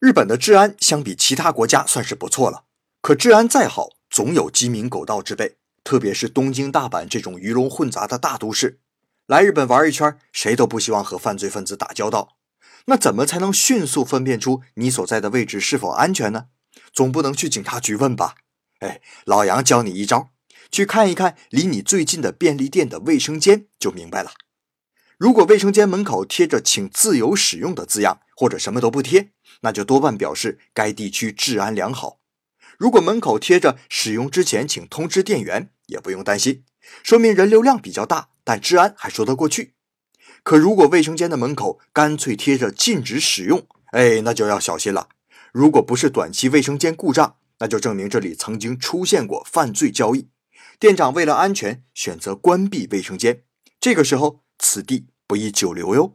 日本的治安相比其他国家算是不错了，可治安再好，总有鸡鸣狗盗之辈。特别是东京、大阪这种鱼龙混杂的大都市，来日本玩一圈，谁都不希望和犯罪分子打交道。那怎么才能迅速分辨出你所在的位置是否安全呢？总不能去警察局问吧？哎，老杨教你一招，去看一看离你最近的便利店的卫生间，就明白了。如果卫生间门口贴着“请自由使用”的字样，或者什么都不贴，那就多半表示该地区治安良好。如果门口贴着“使用之前请通知店员”，也不用担心，说明人流量比较大，但治安还说得过去。可如果卫生间的门口干脆贴着“禁止使用”，哎，那就要小心了。如果不是短期卫生间故障，那就证明这里曾经出现过犯罪交易。店长为了安全选择关闭卫生间，这个时候此地不宜久留哟。